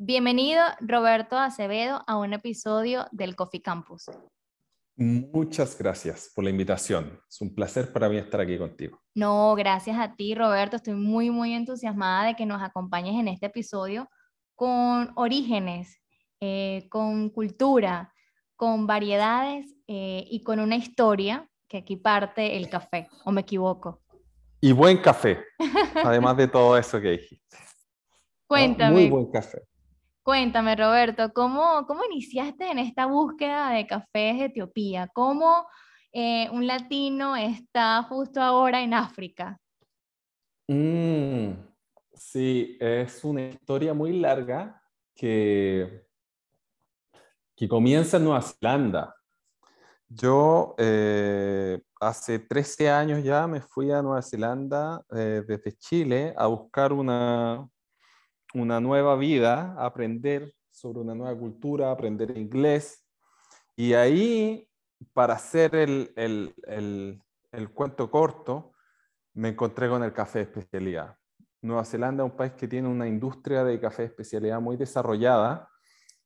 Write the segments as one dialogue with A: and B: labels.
A: Bienvenido, Roberto Acevedo, a un episodio del Coffee Campus.
B: Muchas gracias por la invitación. Es un placer para mí estar aquí contigo.
A: No, gracias a ti, Roberto. Estoy muy, muy entusiasmada de que nos acompañes en este episodio con orígenes, eh, con cultura, con variedades eh, y con una historia que aquí parte el café, ¿o me equivoco?
B: Y buen café, además de todo eso que dijiste.
A: Cuéntame.
B: Muy buen café.
A: Cuéntame, Roberto, ¿cómo, ¿cómo iniciaste en esta búsqueda de cafés de Etiopía? ¿Cómo eh, un latino está justo ahora en África?
B: Mm, sí, es una historia muy larga que, que comienza en Nueva Zelanda. Yo eh, hace 13 años ya me fui a Nueva Zelanda eh, desde Chile a buscar una, una nueva vida, aprender sobre una nueva cultura, aprender inglés. Y ahí, para hacer el, el, el, cuento corto, me encontré con el café de especialidad. Nueva Zelanda es un país que tiene una industria de café de especialidad muy desarrollada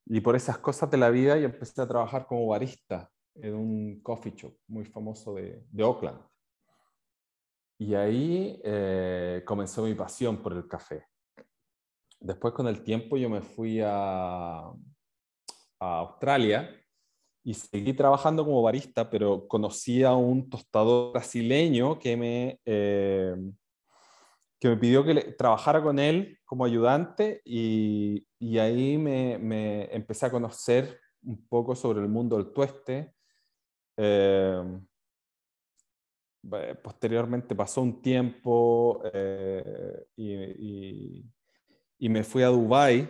B: y por esas cosas de la vida yo empecé a trabajar como barista en un coffee shop muy famoso de, de Auckland. Y ahí eh, comenzó mi pasión por el café después con el tiempo yo me fui a, Australia y seguí trabajando como barista, pero conocí a un tostador brasileño que me, eh, que me pidió que trabajara con él como ayudante y, ahí me, me, empecé a conocer un poco sobre el mundo del tueste. Eh, posteriormente pasó un tiempo eh, y me fui a Dubái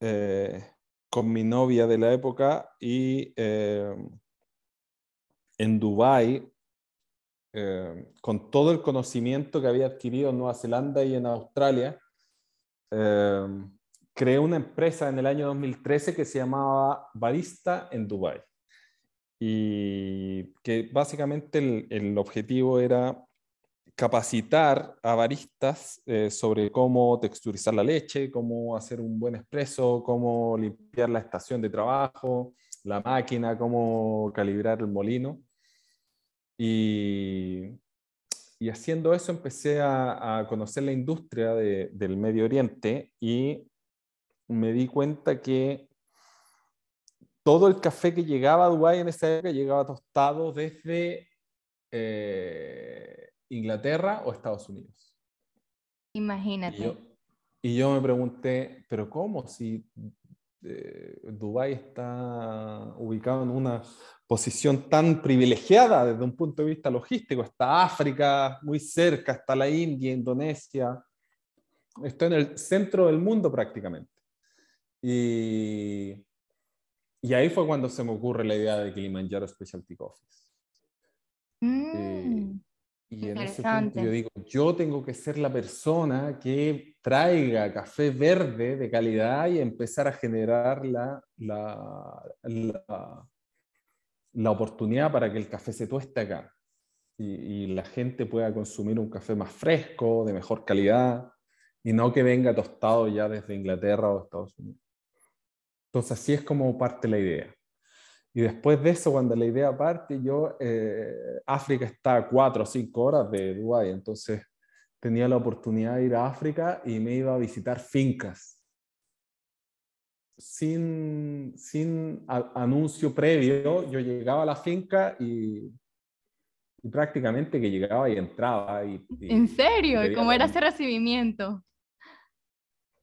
B: eh, con mi novia de la época y eh, en Dubái, eh, con todo el conocimiento que había adquirido en Nueva Zelanda y en Australia, creé una empresa en el año 2013 que se llamaba Barista en Dubái. Y que básicamente el objetivo era capacitar a baristas eh, sobre cómo texturizar la leche, cómo hacer un buen expreso, cómo limpiar la estación de trabajo, la máquina, cómo calibrar el molino. Y, y haciendo eso empecé a, conocer la industria del Medio Oriente y me di cuenta que todo el café que llegaba a Dubái en esa época llegaba tostado desde... Eh, Inglaterra o Estados Unidos.
A: Imagínate.
B: Y yo, me pregunté, pero ¿cómo? Si eh, Dubái está ubicado en una posición tan privilegiada desde un punto de vista logístico. Está África muy cerca, está la India, Indonesia. Está en el centro del mundo prácticamente. Y, y ahí fue cuando se me ocurre la idea de Kilimanjaro Specialty Coffees.
A: Mm.
B: Y en ese punto yo digo, yo tengo que ser la persona que traiga café verde de calidad y empezar a generar la, la, la, oportunidad para que el café se tueste acá y, y, la gente pueda consumir un café más fresco, de mejor calidad, y no que venga tostado ya desde Inglaterra o Estados Unidos. Entonces así es como parte la idea. Y después de eso, cuando la idea parte, yo, eh, África está a cuatro o cinco horas de Dubái, entonces tenía la oportunidad de ir a África y me iba a visitar fincas. Sin, sin anuncio previo, yo llegaba a la finca y, y prácticamente que llegaba y entraba. Y,
A: ¿En serio? ¿Y cómo era ese recibimiento?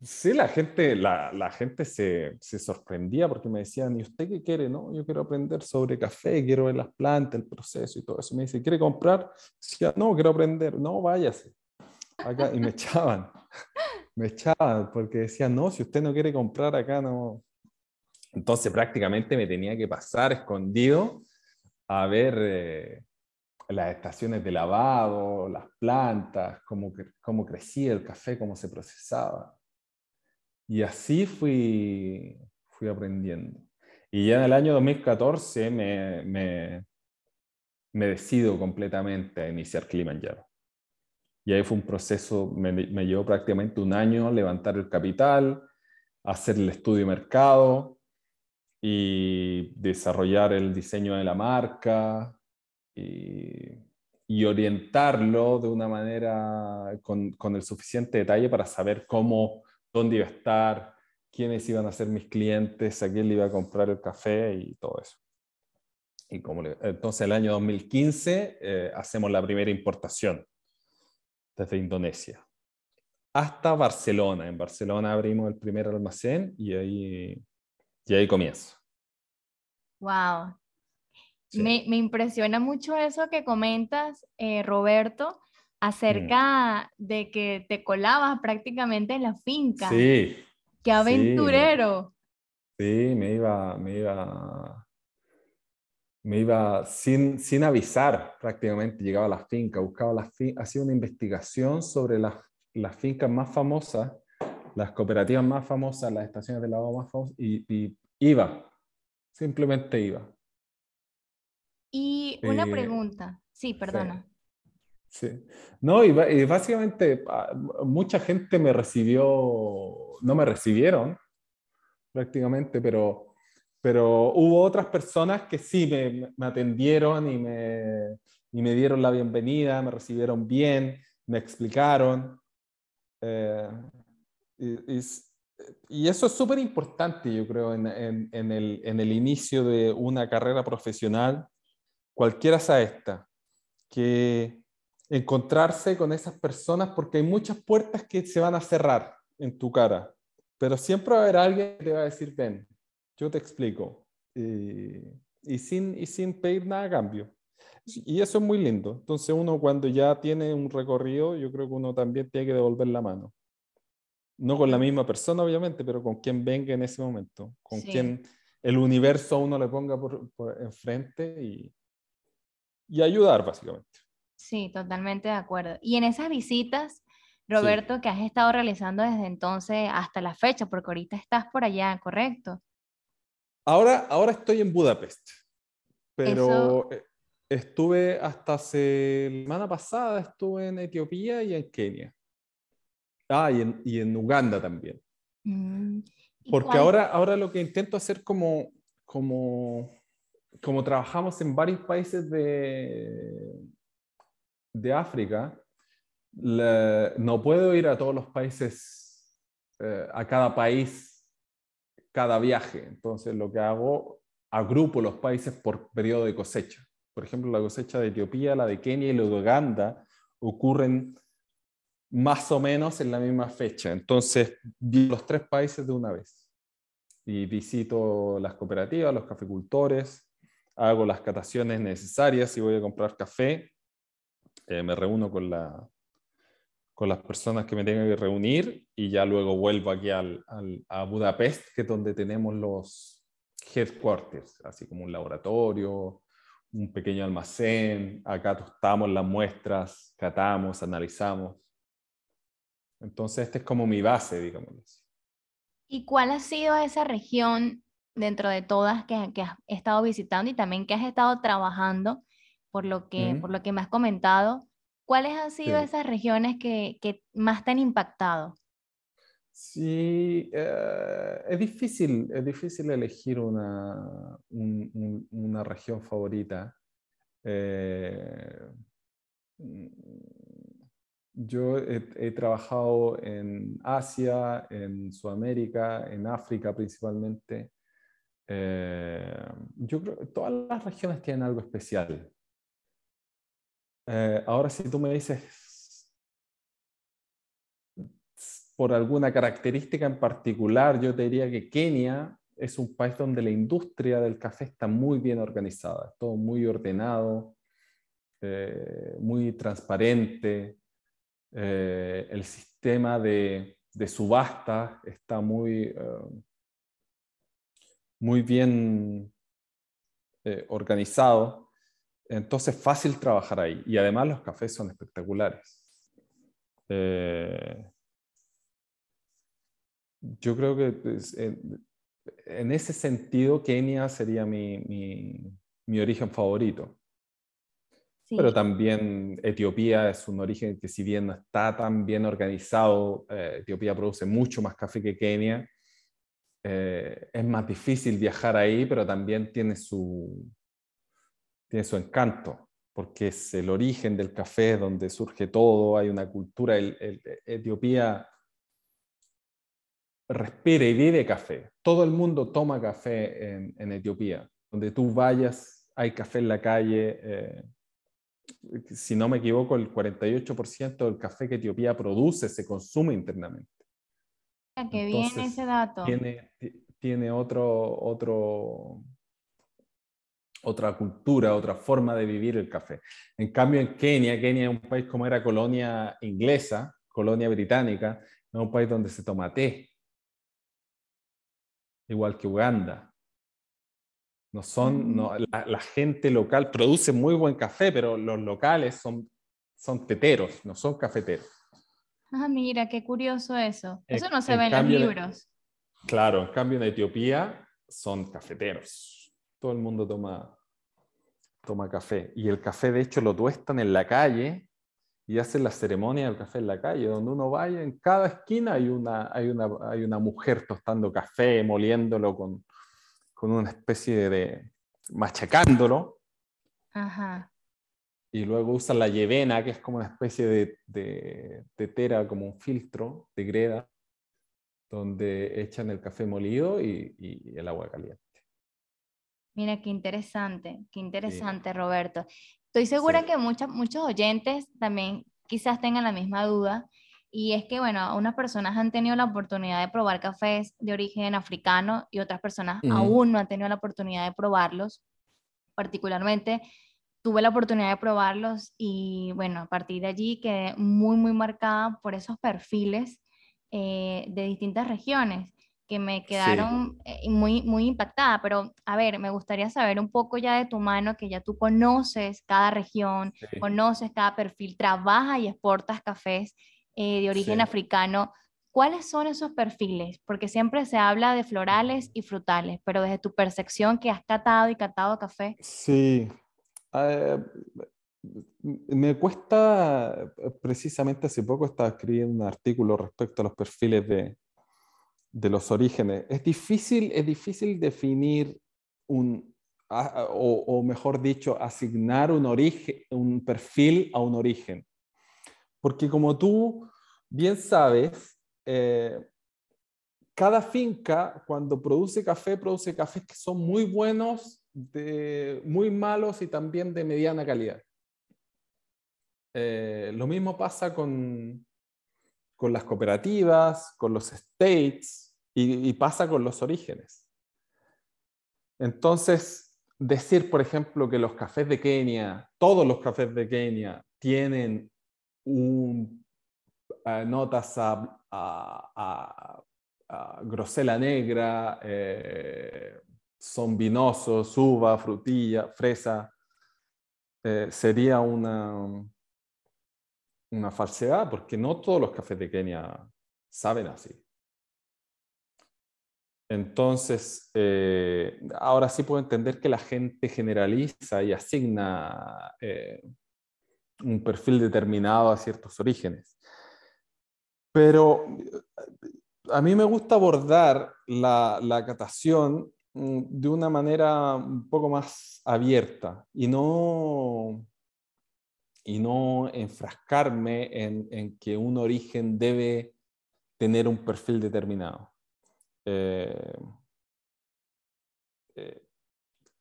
B: Sí, la gente, la, gente se, se, sorprendía porque me decían, ¿y usted qué quiere? No, yo quiero aprender sobre café, quiero ver las plantas, el proceso y todo eso. Me dice, ¿quiere comprar? Decía, no, quiero aprender. No, váyase. Acá, y me echaban, me echaban porque decían, no, si usted no quiere comprar acá, no. Entonces prácticamente me tenía que pasar escondido a ver eh, las estaciones de lavado, las plantas, cómo, cómo crecía el café, cómo se procesaba. Y así fui, fui aprendiendo. Y ya en el año 2014 me, me, me decido completamente a iniciar Kilimanjaro. Y ahí fue un proceso, me, me llevó prácticamente un año levantar el capital, hacer el estudio de mercado y desarrollar el diseño de la marca y, orientarlo de una manera con, con, el suficiente detalle para saber cómo, dónde iba a estar, quiénes iban a ser mis clientes, a quién le iba a comprar el café y todo eso. Y como entonces, el año 2015 eh, hacemos la primera importación desde Indonesia hasta Barcelona. En Barcelona abrimos el primer almacén y ahí, y ahí comienzo.
A: Wow. Me, me, impresiona mucho eso que comentas, eh, Roberto, acerca mm. de que te colabas prácticamente en la finca.
B: Sí.
A: ¡Qué aventurero!
B: Sí, me iba, me iba me iba sin, sin avisar prácticamente, llegaba a la finca, buscaba las fincas, hacía una investigación sobre las, las fincas más famosas, las cooperativas más famosas, las estaciones de lavado más famosas, y, iba, simplemente iba.
A: Y una eh, pregunta, sí, perdona.
B: Sí. No, y, básicamente ah, mucha gente me recibió, no me recibieron prácticamente, pero pero hubo otras personas que sí me, atendieron y me, y me, dieron la bienvenida, me recibieron bien, me explicaron. Eh, y, y, eso es súper importante, yo creo, en, en, en, el, en, el, inicio de una carrera profesional, cualquiera sea esta, que encontrarse con esas personas, porque hay muchas puertas que se van a cerrar en tu cara, pero siempre va a haber alguien que te va a decir, ven, yo te explico. y, sin, y sin pedir nada a cambio. Y eso es muy lindo. Entonces uno cuando ya tiene un recorrido, yo creo que uno también tiene que devolver la mano. No con la misma persona, obviamente, pero con quien venga en ese momento, con quien el universo uno le ponga por, enfrente y, y ayudar, básicamente.
A: Sí, totalmente de acuerdo. Y en esas visitas, Roberto, que has estado realizando desde entonces hasta la fecha, porque ahorita estás por allá, ¿correcto?
B: Ahora, ahora estoy en Budapest, pero e, estuve hasta semana pasada estuve en Etiopía y en Kenia. Ah, y en, y en Uganda también. Mm, Porque ahora, ahora lo que intento hacer como, como, como trabajamos en varios países de, de África, no puedo ir a todos los países, eh, a cada país cada viaje. Entonces lo que hago, agrupo los países por periodo de cosecha. Por ejemplo, la cosecha de Etiopía, la de Kenia y la de Uganda ocurren más o menos en la misma fecha. Entonces, los tres países de una vez. Y visito las cooperativas, los caficultores, hago las cataciones necesarias si voy a comprar café, eh, me reúno con la, con las personas que me tenga que reunir y ya luego vuelvo aquí al, a Budapest, que es donde tenemos los headquarters, así como un laboratorio, un pequeño almacén, acá tostamos las muestras, catamos, analizamos. Entonces, esta es como mi base, digamos.
A: ¿Y cuál ha sido esa región dentro de todas que, que has estado visitando y también que has estado trabajando, por lo que, por lo que me has comentado? ¿Cuáles han sido esas regiones que, que, más te han impactado?
B: Sí, eh, es difícil, es difícil elegir una, una región favorita. Eh, yo he, trabajado en Asia, en Sudamérica, en África principalmente. Eh, yo creo que todas las regiones tienen algo especial. Eh, ahora, si tú me dices por alguna característica en particular, yo te diría que Kenia es un país donde la industria del café está muy bien organizada, todo muy ordenado, eh, muy transparente. Eh, el sistema de, de, subasta está muy, muy bien organizado. Entonces, fácil trabajar ahí. Y además los cafés son espectaculares. Eh, yo creo que pues, en, ese sentido Kenia sería mi, origen favorito. Pero también Etiopía es un origen que si bien no está tan bien organizado, eh, Etiopía produce mucho más café que Kenia eh, es más difícil viajar ahí, pero también tiene su, tiene su encanto, porque es el origen del café donde surge todo, hay una cultura, Etiopía respira y vive café. Todo el mundo toma café en, Etiopía. Donde tú vayas, hay café en la calle. Eh, si no me equivoco, el 48% del café que Etiopía produce se consume internamente.
A: Que viene ese dato.
B: Tiene, tiene otro, otro, otra cultura, otra forma de vivir el café. En cambio, en Kenia, Kenia es un país como era colonia inglesa, colonia británica, es un país donde se toma té, igual que Uganda. No son, no, la, gente local produce muy buen café, pero los locales son, son teteros, no son cafeteros.
A: Ah, mira, qué curioso eso. Eso no se ve en los libros.
B: claro, en cambio en Etiopía son cafeteros. Todo el mundo toma, toma café. Y el café, de hecho, lo tuestan en la calle y hacen la ceremonia del café en la calle, donde uno vaya, en cada esquina hay una, hay una, hay una mujer tostando café, moliéndolo con, con una especie de, machacándolo.
A: Ajá.
B: Y luego usan la yevena, que es como una especie de, de, de tera, como un filtro de greda, donde echan el café molido y, y el agua caliente.
A: Mira, qué interesante, qué interesante, Roberto. Estoy segura que muchos muchos oyentes también quizás tengan la misma duda. Y es que, bueno, unas personas han tenido la oportunidad de probar cafés de origen africano y otras personas aún no han tenido la oportunidad de probarlos. Particularmente, tuve la oportunidad de probarlos y, bueno, a partir de allí quedé muy, muy marcada por esos perfiles eh, de distintas regiones que me quedaron eh, muy, muy impactada. Pero, a ver, me gustaría saber un poco ya de tu mano, que ya tú conoces cada región, conoces cada perfil, trabajas y exportas cafés eh, de origen africano. ¿Cuáles son esos perfiles? Porque siempre se habla de florales y frutales, pero desde tu percepción que has catado y catado café.
B: Sí. Eh, me cuesta, precisamente hace poco estaba escribiendo un artículo respecto a los perfiles de, de los orígenes. Es difícil, es difícil definir un, o, mejor dicho, asignar un, origen, un perfil a un origen. Porque como tú bien sabes, eh, cada finca cuando produce café, produce cafés que son muy buenos, de, muy malos y también de mediana calidad. Eh, lo mismo pasa con, con las cooperativas, con los states y, pasa con los orígenes. Entonces, decir, por ejemplo, que los cafés de Kenia, todos los cafés de Kenia tienen eh, notas a, grosela negra, eh, son vinosos, uva, frutilla, fresa, eh, sería una, una falsedad, porque no todos los cafés de Kenia saben así. Entonces, eh, ahora sí puedo entender que la gente generaliza y asigna eh, un perfil determinado a ciertos orígenes. Pero eh, a mí me gusta abordar la, la catación mm, de una manera un poco más abierta y no y no enfrascarme en, que un origen debe tener un perfil determinado. Eh, eh,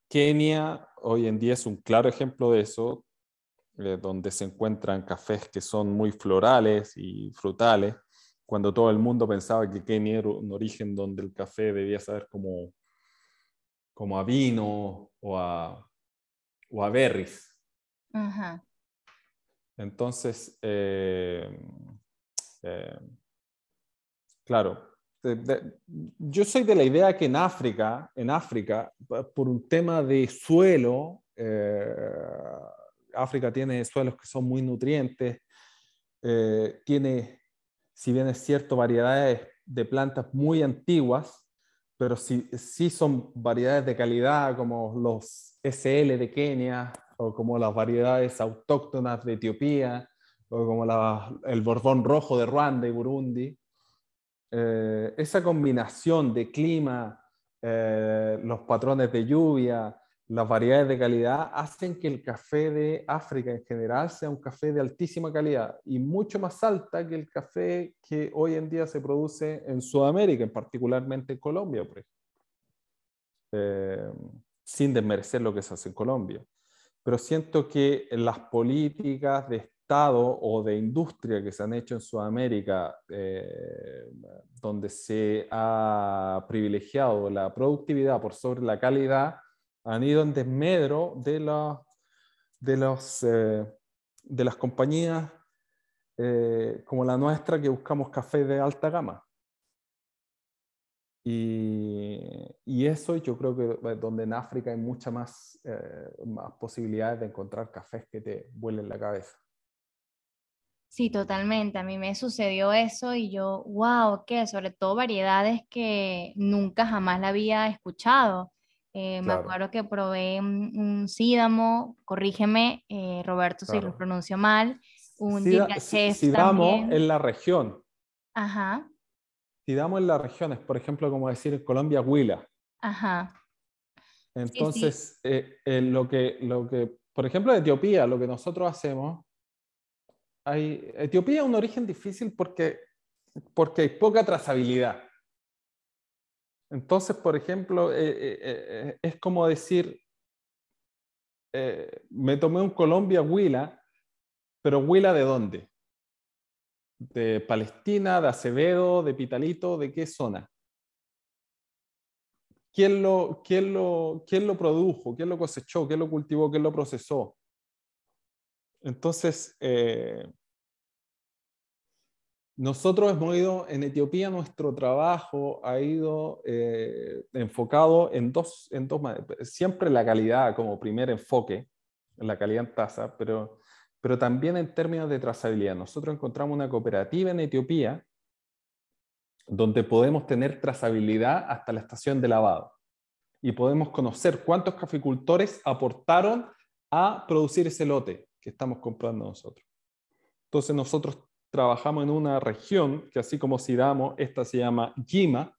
B: Kenia hoy en día es un claro ejemplo de eso, eh, donde se encuentran cafés que son muy florales y frutales, cuando todo el mundo pensaba que Kenia era un origen donde el café debía saber como, como a vino o a, o a berries. Ajá. Entonces, eh, eh, claro, yo soy de la idea que en África, en África, por un tema de suelo, eh, África tiene suelos que son muy nutrientes, tiene, si bien es cierto, variedades de plantas muy antiguas, pero sí, sí son variedades de calidad como los SL de Kenia, o como las variedades autóctonas de Etiopía, o como el Borbón rojo de Ruanda y Burundi. eh, esa combinación de clima, eh, los patrones de lluvia, las variedades de calidad hacen que el café de África en general sea un café de altísima calidad y mucho más alta que el café que hoy en día se produce en Sudamérica, en particularmente en Colombia, por eh, sin desmerecer lo que se hace en Colombia. Pero siento que las políticas de Estado o de industria que se han hecho en Sudamérica, eh, donde se ha privilegiado la productividad por sobre la calidad, han ido en desmedro de, la, eh, de las compañías eh, como la nuestra que buscamos café de alta gama. Y, y, eso yo creo que donde en África hay muchas más, más posibilidades de encontrar cafés que te vuelen la cabeza.
A: Sí, totalmente. A mí me sucedió eso y yo, wow, ¿qué? Sobre todo variedades que nunca jamás la había escuchado. Eh, me acuerdo que probé un, sídamo, corrígeme, eh, Roberto, si lo pronuncio mal, un
B: Sídamo en la región.
A: Ajá.
B: Sídamo en la región es, por ejemplo, como decir en Colombia, huila.
A: Ajá.
B: Entonces, eh, lo, que, lo que, por ejemplo, Etiopía, lo que nosotros hacemos Etiopía es un origen difícil porque, porque hay poca trazabilidad. Entonces, por ejemplo, eh, eh, eh, es como decir, me tomé un Colombia Huila, pero Huila de dónde? ¿De Palestina, de Acevedo, de Pitalito, de qué zona? ¿Quién lo, quién lo, quién lo produjo? ¿Quién lo cosechó? ¿Quién lo cultivó? ¿Quién lo procesó? Entonces, nosotros hemos ido, en Etiopía nuestro trabajo ha ido eh, enfocado en dos, en dos, siempre la calidad como primer enfoque, la calidad en tasa, pero, pero también en términos de trazabilidad. Nosotros encontramos una cooperativa en Etiopía donde podemos tener trazabilidad hasta la estación de lavado y podemos conocer cuántos caficultores aportaron a producir ese lote que estamos comprando nosotros. Entonces nosotros trabajamos en una región que así como Sidamo, esta se llama Yima,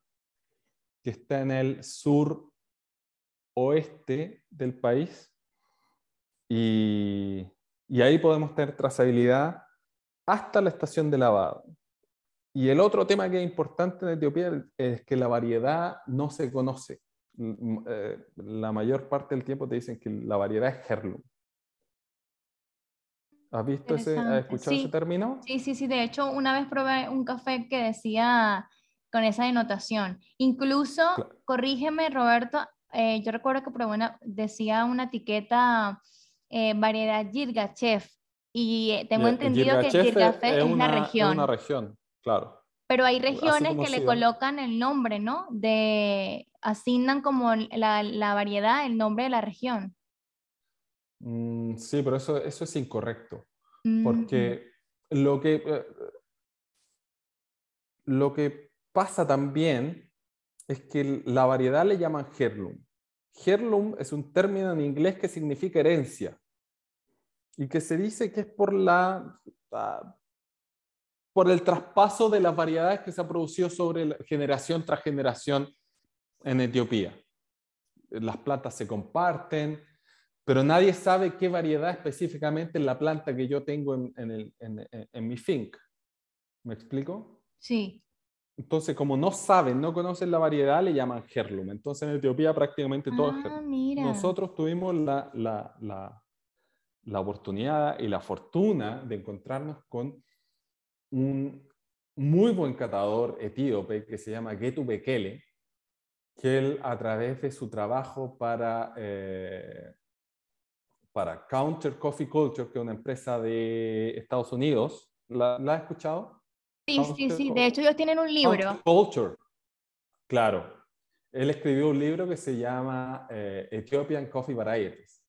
B: que está en el sur oeste del país. Y, y ahí podemos tener trazabilidad hasta la estación de lavado. Y el otro tema que es importante en Etiopía es que la variedad no se conoce. Eh, la mayor parte del tiempo te dicen que la variedad es Herlum. ¿Has visto ese, has escuchado ese término?
A: Sí, sí, sí. De hecho, una vez probé un café que decía con esa denotación. Incluso, corrígeme, Roberto, eh, yo recuerdo que probé una, decía una etiqueta eh, variedad Yirgachev y eh, tengo entendido que Yirgachev es, una, región.
B: Es una región, claro.
A: Pero hay regiones que le colocan el nombre, ¿no? De, asignan como la, la variedad, el nombre de la región.
B: Mm, sí, pero eso, eso es incorrecto. Porque lo que, eh, lo que pasa también es que la variedad le llaman heirloom. Heirloom es un término en inglés que significa herencia y que se dice que es por la ah, por el traspaso de las variedades que se ha producido sobre generación tras generación en Etiopía. Las plantas se comparten, pero nadie sabe qué variedad específicamente en la planta que yo tengo en, mi fink. ¿Me explico?
A: Sí.
B: Entonces, como no saben, no conocen la variedad, le llaman Herlum. Entonces, en Etiopía prácticamente todo es
A: ah,
B: Nosotros tuvimos la, la, la, oportunidad y la fortuna de encontrarnos con un muy buen catador etíope que se llama Getu Bekele, que él a través de su trabajo para eh, para Counter Coffee Culture, que es una empresa de Estados Unidos. ¿La, has escuchado?
A: Sí, sí, sí. De hecho, ellos tienen un libro.
B: Culture. Claro. Él escribió un libro que se llama eh, Ethiopian Coffee Varieties.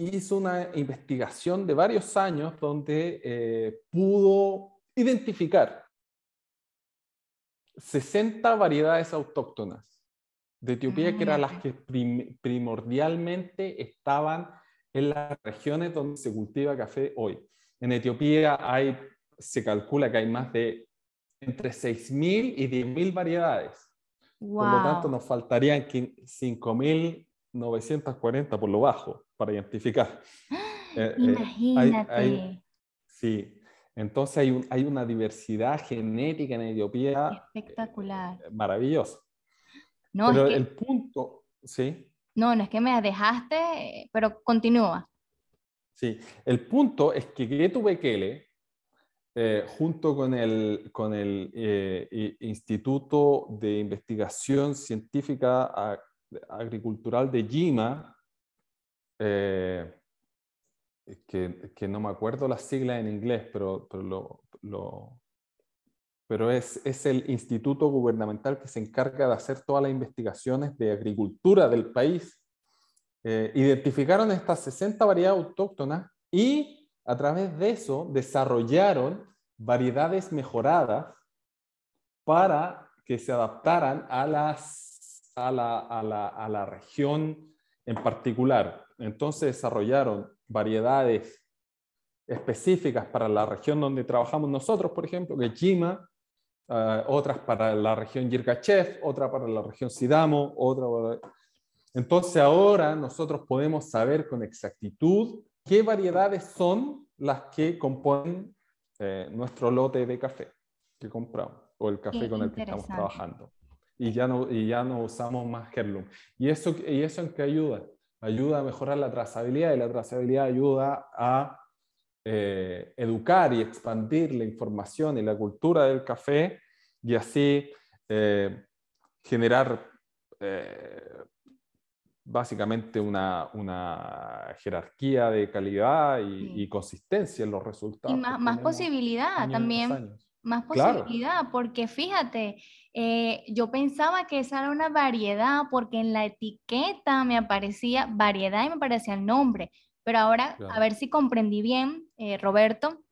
B: Hizo una investigación de varios años donde eh, pudo identificar 60 variedades autóctonas de Etiopía, que eran las que primordialmente estaban en las regiones donde se cultiva café hoy. En Etiopía hay, se calcula que hay más de entre 6.000 y 10.000 variedades. Por lo tanto, nos faltarían 5.940 por lo bajo para identificar.
A: Eh, eh, Imagínate.
B: sí, entonces hay, hay, una diversidad genética en Etiopía.
A: Espectacular.
B: Eh, maravillosa. No, pero el punto, sí.
A: No, no es que me dejaste, pero continúa.
B: Sí, el punto es que Getu Bekele, eh, junto con el, con el eh, Instituto de Investigación Científica Agricultural de Yima, eh, que, no me acuerdo las siglas en inglés, pero, pero, lo, pero es, es, el instituto gubernamental que se encarga de hacer todas las investigaciones de agricultura del país eh, identificaron estas 60 variedades autóctonas y a través de eso desarrollaron variedades mejoradas para que se adaptaran a, las, a, la, a, la, a la región en particular. Entonces desarrollaron variedades específicas para la región donde trabajamos nosotros, por ejemplo, que Jima, eh, otras para la región Yirgachev, otra para la región Sidamo, otra para entonces ahora nosotros podemos saber con exactitud qué variedades son las que componen eh, nuestro lote de café que compramos o el café con el que estamos trabajando. Y ya no, y ya no usamos más Herlum. ¿Y eso, ¿Y eso en qué ayuda? Ayuda a mejorar la trazabilidad y la trazabilidad ayuda a eh, educar y expandir la información y la cultura del café y así eh, generar básicamente una, una, jerarquía de calidad y, consistencia en los resultados.
A: Y más, posibilidad también. Más posibilidad, porque fíjate, eh, yo pensaba que esa era una variedad porque en la etiqueta me aparecía variedad y me aparecía el nombre, pero ahora a ver si comprendí bien, eh, Roberto,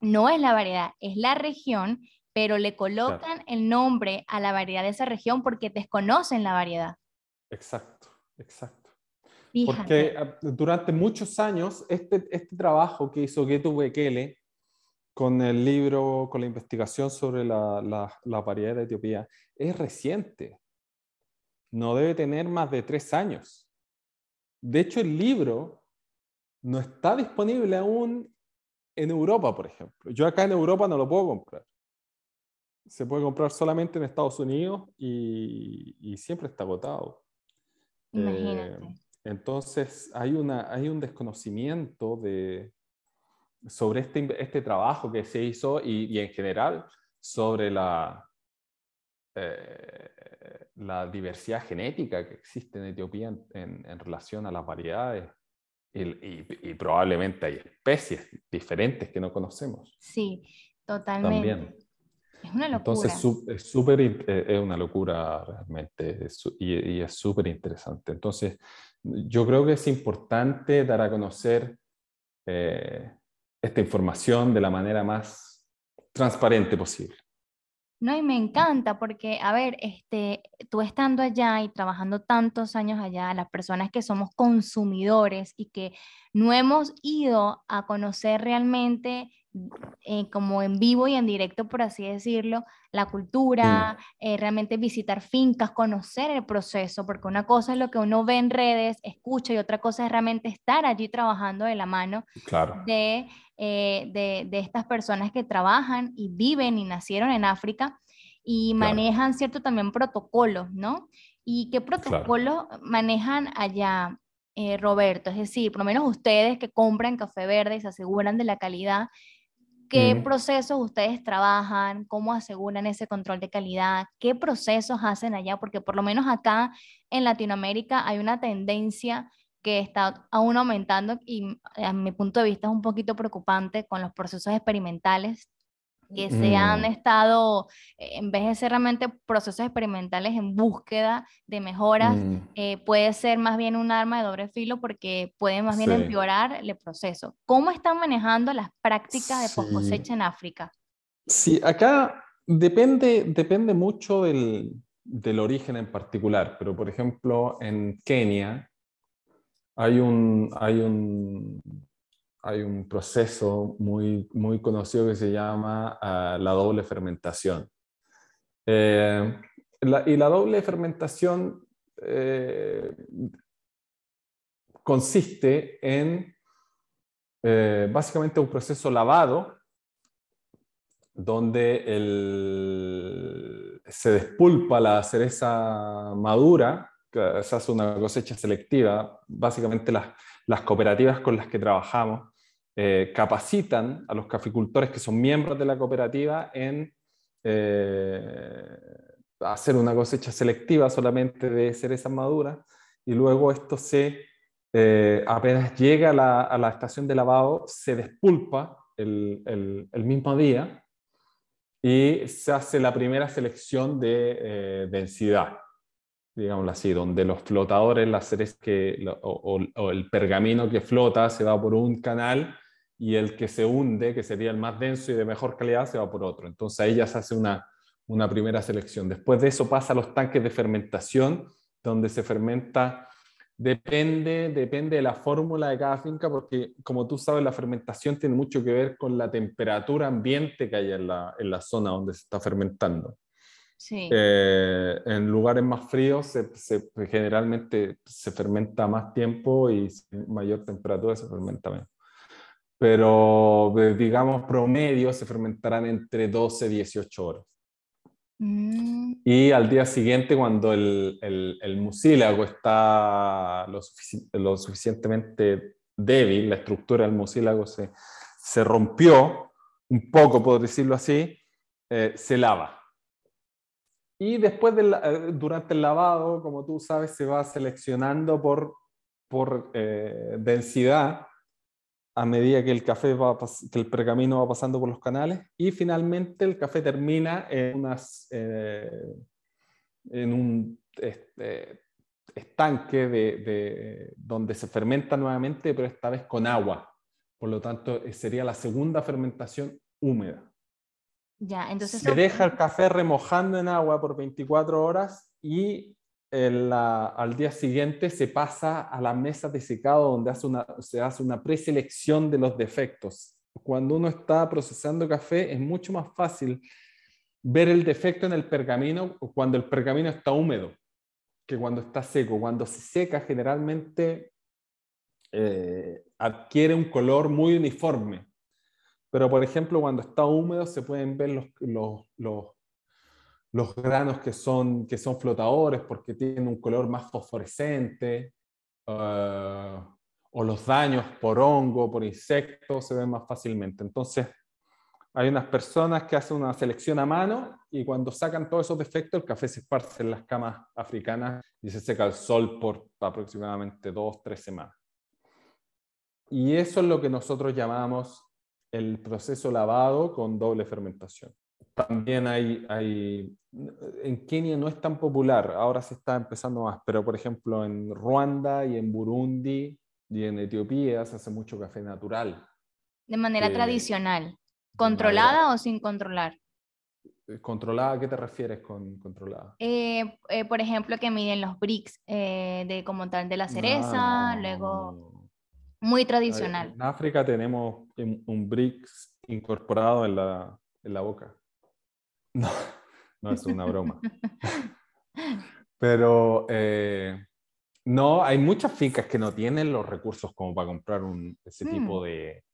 A: no es la variedad, es la región, pero le colocan el nombre a la variedad de esa región porque desconocen la variedad.
B: Exacto. Exacto. Porque ah, durante muchos años, este, este trabajo que hizo Getu Bekele con el libro, con la investigación sobre la, la, variedad de Etiopía, es reciente. No debe tener más de tres años. De hecho, el libro no está disponible aún en Europa, por ejemplo. Yo acá en Europa no lo puedo comprar. Se puede comprar solamente en Estados Unidos y, y siempre está agotado.
A: Imagínate. Eh,
B: entonces, hay, una, hay un desconocimiento de, sobre este, este trabajo que se hizo y, en general sobre la, eh, la diversidad genética que existe en Etiopía en, en, relación a las variedades. Y, y, probablemente hay especies diferentes que no conocemos.
A: Sí, totalmente. También. Es una locura.
B: Entonces es, super, eh, es una locura realmente y, es súper interesante. Entonces yo creo que es importante dar a conocer eh, esta información de la manera más transparente posible.
A: No, y me encanta porque, a ver, este, tú estando allá y trabajando tantos años allá, las personas que somos consumidores y que no hemos ido a conocer realmente eh, como en vivo y en directo, por así decirlo, la cultura, eh, realmente visitar fincas, conocer el proceso, porque una cosa es lo que uno ve en redes, escucha, y otra cosa es realmente estar allí trabajando de la mano de, eh, de, de, estas personas que trabajan y viven y nacieron en África y manejan cierto también protocolos, ¿no? ¿Y qué protocolos manejan allá? Roberto, es decir, por lo menos ustedes que compran café verde y se aseguran de la calidad, ¿Qué procesos ustedes trabajan? ¿Cómo aseguran ese control de calidad? ¿Qué procesos hacen allá? Porque por lo menos acá en Latinoamérica hay una tendencia que está aún aumentando y a mi punto de vista es un poquito preocupante con los procesos experimentales que se han mm. estado, eh, en vez de ser realmente procesos experimentales en búsqueda de mejoras, mm. eh, puede ser más bien un arma de doble filo porque puede más bien empeorar el proceso. ¿Cómo están manejando las prácticas de post cosecha en África?
B: Sí, acá depende, depende mucho del, del origen en particular, pero por ejemplo en Kenia hay un, hay un hay un proceso muy, muy conocido que se llama ah, la doble fermentación. Eh, y la doble fermentación eh, consiste en eh, básicamente un proceso lavado donde se despulpa la cereza madura, se hace una cosecha selectiva. Básicamente las, cooperativas con las que trabajamos eh, capacitan a los caficultores que son miembros de la cooperativa en hacer una cosecha selectiva solamente de cerezas maduras y luego esto se, eh, apenas llega a la, estación de lavado, se despulpa el, el, mismo día y se hace la primera selección de eh, densidad, digámoslo así, donde los flotadores, las cerezas que, o, o, el pergamino que flota se va por un canal y el que se hunde, que sería el más denso y de mejor calidad, se va por otro. Entonces ahí ya se hace una, una primera selección. Después de eso pasa a los tanques de fermentación, donde se fermenta, depende, depende de la fórmula de cada finca, porque como tú sabes, la fermentación tiene mucho que ver con la temperatura ambiente que hay en la, en la zona donde se está fermentando. Sí. Eh, en lugares más fríos se, generalmente se fermenta más tiempo y mayor temperatura se fermenta menos. Pero digamos promedio se fermentarán entre 12 y 18 horas. Mm. Y al día siguiente, cuando el, el, mucílago está lo, lo, suficientemente débil, la estructura del mucílago se, se rompió un poco, por decirlo así, eh, se lava. Y después, del, eh, durante el lavado, como tú sabes, se va seleccionando por, por eh, densidad a medida que el café va que el pergamino va pasando por los canales y finalmente el café termina en, unas, eh, en un este, estanque de, donde se fermenta nuevamente, pero esta vez con agua. Por lo tanto, eh, sería la segunda fermentación húmeda.
A: Ya, entonces
B: se deja el café remojando en agua por 24 horas y al día siguiente se pasa a la mesa de secado donde hace una, se hace una preselección de los defectos. Cuando uno está procesando café es mucho más fácil ver el defecto en el pergamino cuando el pergamino está húmedo que cuando está seco. Cuando se seca generalmente eh, adquiere un color muy uniforme. Pero por ejemplo cuando está húmedo se pueden ver los, los, los los granos que son, que son flotadores porque tienen un color más fosforescente, eh, o los daños por hongo, por insectos, se ven más fácilmente. Entonces, hay unas personas que hacen una selección a mano y cuando sacan todos esos defectos, el café se esparce en las camas africanas y se seca al sol por aproximadamente dos, tres semanas. Y eso es lo que nosotros llamamos el proceso lavado con doble fermentación también hay, hay, en Kenia no es tan popular, ahora se está empezando más, pero por ejemplo en Ruanda y en Burundi y en Etiopía se hace mucho café natural.
A: De manera tradicional, ¿controlada o sin controlar?
B: Eh, ¿Controlada? ¿A qué te refieres con controlada?
A: Eh, eh, por ejemplo, que miden los bricks de como tal de la cereza, luego muy tradicional.
B: En África tenemos un bricks incorporado en la, en la boca. No, no es una broma. Pero eh, no, hay muchas fincas que no tienen los recursos como para comprar un, ese tipo mm. de,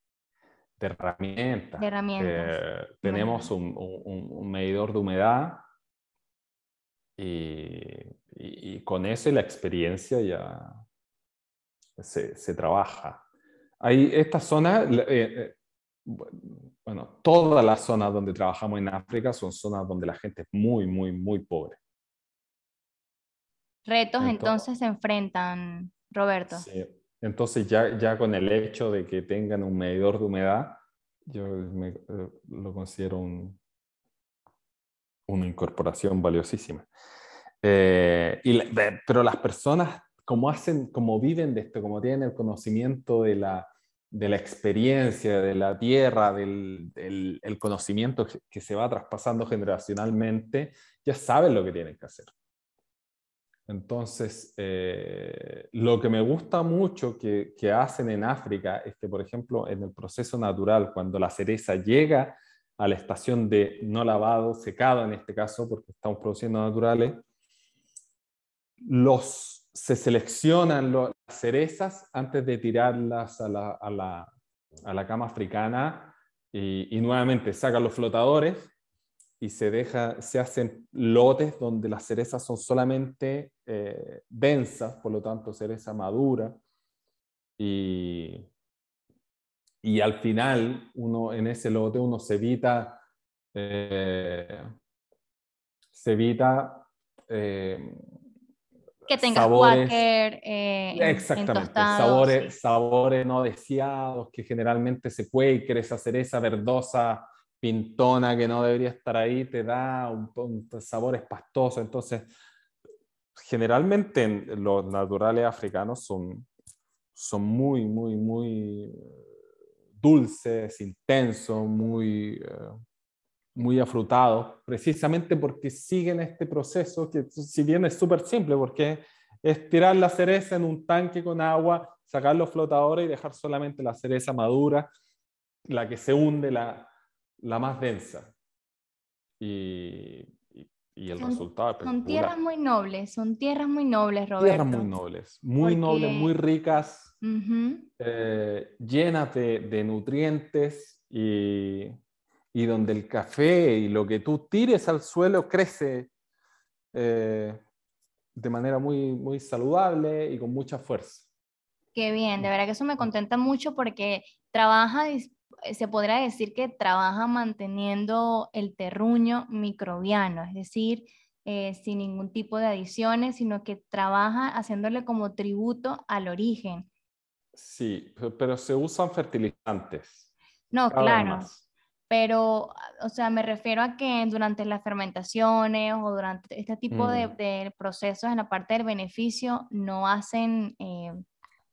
B: de, herramientas. Eh, tenemos un, medidor de humedad y, con eso y la experiencia ya se, trabaja. Hay esta zona, eh, bueno, todas las zonas donde trabajamos en África son zonas donde la gente es muy, muy, muy pobre.
A: Retos entonces, se enfrentan, Roberto.
B: Sí. Entonces ya, ya con el hecho de que tengan un medidor de humedad, yo eh, lo considero una incorporación valiosísima. Eh, y, pero las personas, como hacen, como viven de esto, como tienen el conocimiento de la, de la experiencia, de la tierra, del, el conocimiento que se va traspasando generacionalmente, ya saben lo que tienen que hacer. Entonces, eh, lo que me gusta mucho que, que, hacen en África es que, por ejemplo, en el proceso natural, cuando la cereza llega a la estación de no lavado, secado en este caso, porque estamos produciendo naturales, los, se seleccionan las cerezas antes de tirarlas a la, a la, a la cama africana y, y, nuevamente sacan los flotadores y se, deja, se hacen lotes donde las cerezas son solamente eh, densas, por lo tanto cereza madura. Y, y al final, uno, en ese lote uno se evita, eh, se evita eh,
A: que tenga sabores,
B: exactamente, sabores, sabores no deseados, que generalmente se quaker, esa cereza verdosa pintona que no debería estar ahí, te da un, un sabor espastoso. Entonces, generalmente los naturales africanos son, son muy, muy, muy dulces, intensos, muy, eh, muy afrutados, precisamente porque siguen este proceso que si bien es súper simple, porque es tirar la cereza en un tanque con agua, sacar los flotadores y dejar solamente la cereza madura, la que se hunde, la, la más densa. Y, y, el resultado
A: Son tierras muy nobles, son tierras muy nobles, Roberto.
B: Tierras muy nobles, muy nobles, muy ricas, eh, llenas de, de nutrientes y, y, donde el café y lo que tú tires al suelo crece eh, de manera muy, muy saludable y con mucha fuerza.
A: Qué bien, de verdad que eso me contenta mucho porque trabaja eh, se podría decir que trabaja manteniendo el terruño microbiano, es decir, eh, sin ningún tipo de adiciones, sino que trabaja haciéndole como tributo al origen.
B: Sí, pero se usan fertilizantes.
A: No, claro. Pero, o sea, me refiero a que durante las fermentaciones o durante este tipo de, mm. de, procesos en la parte del beneficio no hacen eh,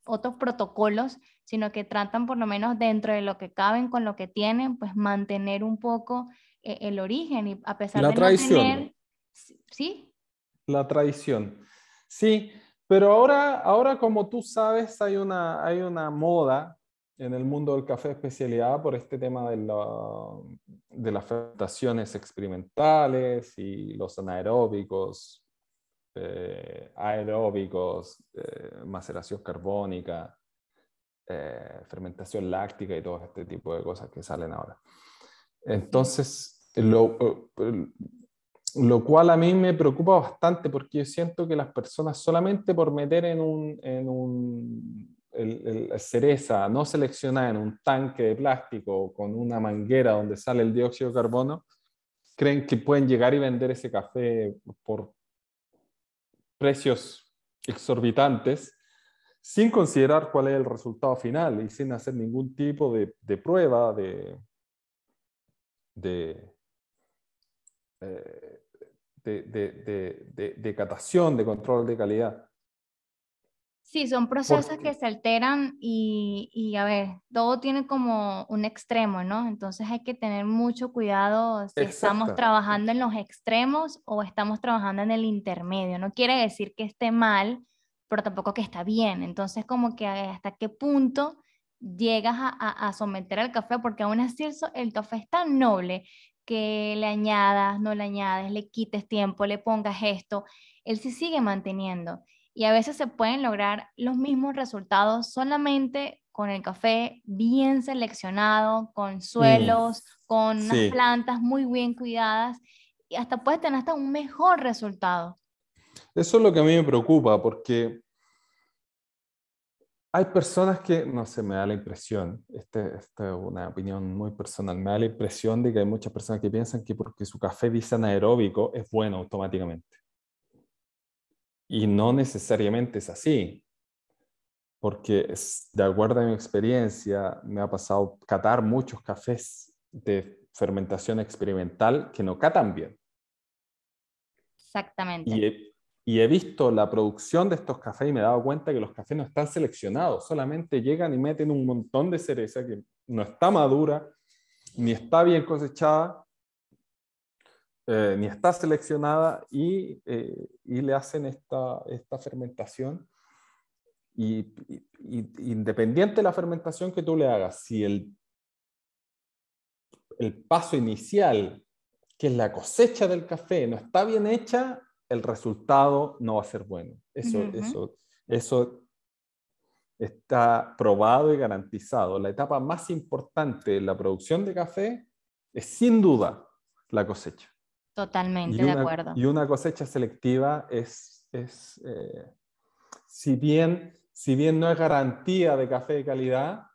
A: otros protocolos, sino que tratan por lo menos dentro de lo que caben con lo que tienen, pues mantener un poco eh, el origen y a pesar
B: la
A: de
B: tradición.
A: no tener... ¿Sí?
B: La tradición. Sí, pero ahora, ahora como tú sabes, hay una, hay una moda en el mundo del café de especialidad por este tema de, la, de las fermentaciones experimentales y los anaeróbicos eh, aeróbicos, eh, maceración carbónica, eh, fermentación láctica y todo este tipo de cosas que salen ahora. Entonces, lo, lo cual a mí me preocupa bastante porque yo siento que las personas solamente por meter en un, en un el, cereza no seleccionada en un tanque de plástico con una manguera donde sale el dióxido de carbono, creen que pueden llegar y vender ese café por precios exorbitantes sin considerar cuál es el resultado final y sin hacer ningún tipo de, de prueba de, de, eh, de, de, catación, de control de calidad.
A: Sí, son procesos que se alteran y, y, a ver, todo tiene como un extremo, ¿no? Entonces hay que tener mucho cuidado si estamos trabajando en los extremos o estamos trabajando en el intermedio. No quiere decir que esté mal, pero tampoco que está bien. Entonces como que hasta qué punto llegas a, a, someter al café, porque aún así el, el café es tan noble que le añadas, no le añades, le quites tiempo, le pongas esto, él se sigue manteniendo y a veces se pueden lograr los mismos resultados solamente con el café bien seleccionado, con suelos, con unas plantas muy bien cuidadas y hasta puedes tener hasta un mejor resultado.
B: Eso es lo que a mí me preocupa porque hay personas que, no sé, me da la impresión, este, esta es una opinión muy personal, me da la impresión de que hay muchas personas que piensan que porque su café dice anaeróbico es bueno automáticamente. Y no necesariamente es así, porque de acuerdo a mi experiencia, me ha pasado catar muchos cafés de fermentación experimental que no catan bien.
A: Exactamente.
B: Y he, y he visto la producción de estos cafés y me he dado cuenta que los cafés no están seleccionados, solamente llegan y meten un montón de cereza que no está madura, ni está bien cosechada, eh, ni está seleccionada y, eh, y, le hacen esta, esta fermentación. Y, independiente de la fermentación que tú le hagas, si el, el paso inicial, que es la cosecha del café, no está bien hecha, el resultado no va a ser bueno. Eso, eso, eso está probado y garantizado. La etapa más importante de la producción de café es sin duda la cosecha.
A: Totalmente de acuerdo.
B: Y una cosecha selectiva es, es eh, si, bien, si bien no es garantía de café de calidad,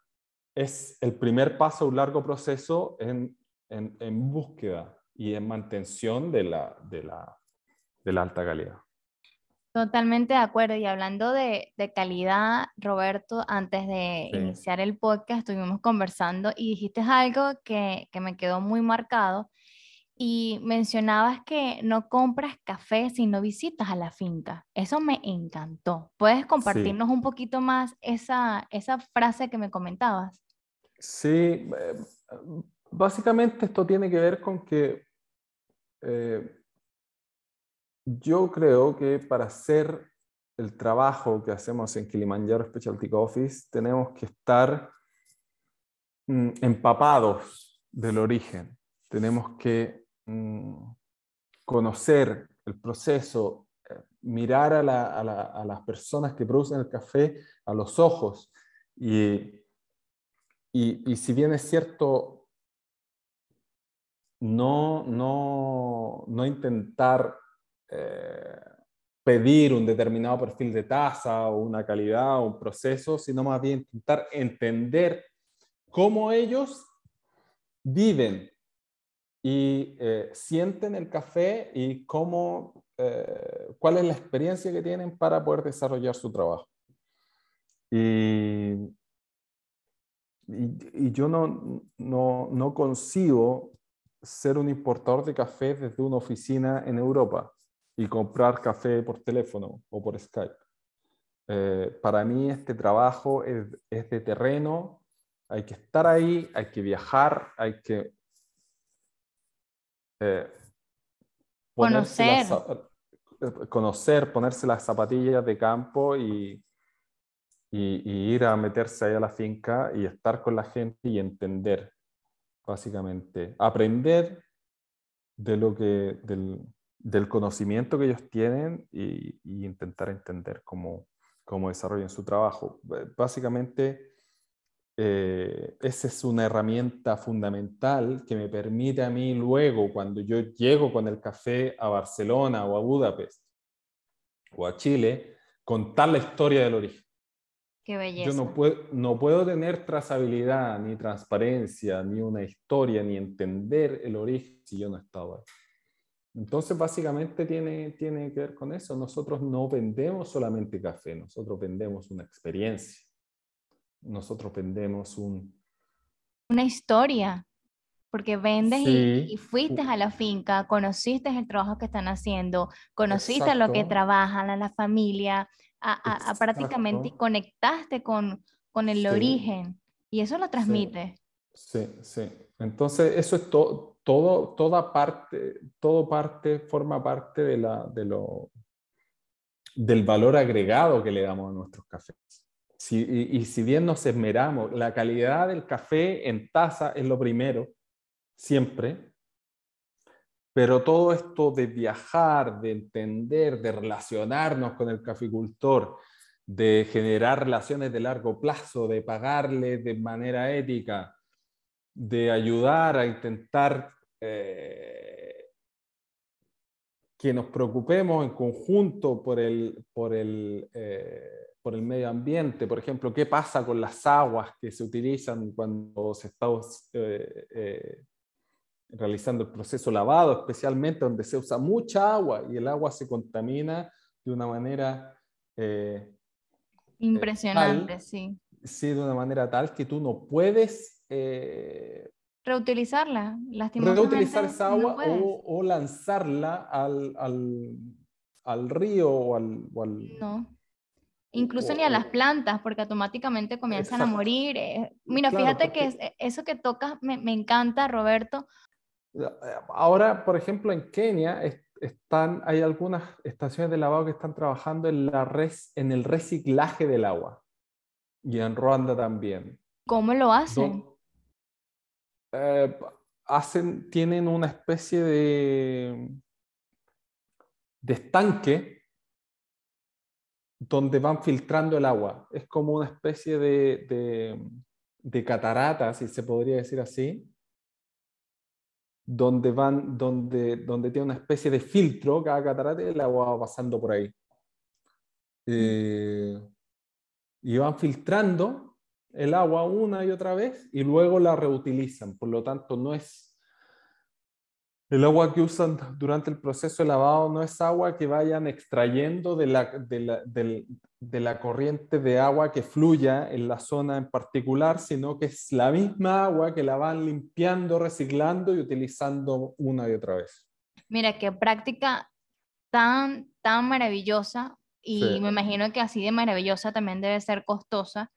B: es el primer paso a un largo proceso en, en, en búsqueda y en mantención de la, de la, de la alta calidad.
A: Totalmente de acuerdo. Y hablando de, calidad, Roberto, antes de iniciar el podcast estuvimos conversando y dijiste algo que, me quedó muy marcado y mencionabas que no compras café si no visitas a la finca. Eso me encantó. ¿Puedes compartirnos un poquito más esa, esa frase que me comentabas?
B: Sí, eh, básicamente esto tiene que ver con que... Eh, yo creo que para hacer el trabajo que hacemos en Kilimanjaro Specialty Office tenemos que estar mm, empapados del origen. Tenemos que mm, conocer el proceso, eh, mirar a, las personas que producen el café a los ojos. Y, y, si bien es cierto, no, no, no intentar eh, pedir un determinado perfil de tasa o una calidad o un proceso, sino más bien intentar entender cómo ellos viven y eh, sienten el café y cómo, eh, cuál es la experiencia que tienen para poder desarrollar su trabajo. Y, y, yo no, no, no concibo ser un importador de café desde una oficina en Europa y comprar café por teléfono o por Skype. Eh, para mí este trabajo es, es, de terreno, hay que estar ahí, hay que viajar, hay que
A: eh, conocer.
B: conocer, ponerse las zapatillas de campo y, y, y, ir a meterse ahí a la finca y estar con la gente y entender, básicamente, aprender de lo que, del, del conocimiento que ellos tienen y, intentar entender cómo, cómo, desarrollan su trabajo. Básicamente, eh, esa es una herramienta fundamental que me permite a mí luego, cuando yo llego con el café a Barcelona o a Budapest o a Chile, contar la historia del origen.
A: Qué belleza.
B: Yo no puedo, no puedo tener trazabilidad, ni transparencia, ni una historia, ni entender el origen si yo no he estado ahí. Entonces, básicamente tiene, tiene que ver con eso. Nosotros no vendemos solamente café, nosotros vendemos una experiencia. Nosotros vendemos un...
A: Una historia, porque vendes y, fuiste a la finca, conociste el trabajo que están haciendo, conociste lo que trabajan, a la familia, a, prácticamente y conectaste con, con el origen y eso lo transmite.
B: Sí, sí. Entonces, eso es todo todo, toda parte, todo parte, forma parte de la, de lo, del valor agregado que le damos a nuestros cafés. Y, si bien nos esmeramos, la calidad del café en taza es lo primero, siempre, pero todo esto de viajar, de entender, de relacionarnos con el caficultor, de generar relaciones de largo plazo, de pagarle de manera ética, de ayudar a intentar eh, que nos preocupemos en conjunto por el, por, el, eh, por el medio ambiente. Por ejemplo, qué pasa con las aguas que se utilizan cuando se está eh, realizando el proceso lavado, especialmente donde se usa mucha agua y el agua se contamina de una manera...
A: Impresionante, sí.
B: Sí, de una manera tal que tú no puedes eh,
A: reutilizarla,
B: Reutilizar esa agua o, lanzarla al, al, río o al,
A: No. Incluso ni a las plantas, porque automáticamente comienzan a morir. Eh. Mira, fíjate que eso que tocas me, me, encanta, Roberto.
B: Ahora, por ejemplo, en Kenia están, hay algunas estaciones de lavado que están trabajando en, la res, en el reciclaje del agua. Y en Ruanda también.
A: ¿Cómo lo hacen?
B: Eh, hacen, tienen una especie de, de estanque donde van filtrando el agua. Es como una especie de, de, de catarata, si se podría decir así, donde van, donde, donde tiene una especie de filtro cada catarata y el agua va pasando por ahí. Eh, y van filtrando el agua una y otra vez y luego la reutilizan. Por lo tanto, no es el agua que usan durante el proceso de lavado no es agua que vayan extrayendo de la, de la, de la corriente de agua que fluya en la zona en particular, sino que es la misma agua que la van limpiando, reciclando y utilizando una y otra vez.
A: Mira, qué práctica tan, tan maravillosa y me imagino que así de maravillosa también debe ser costosa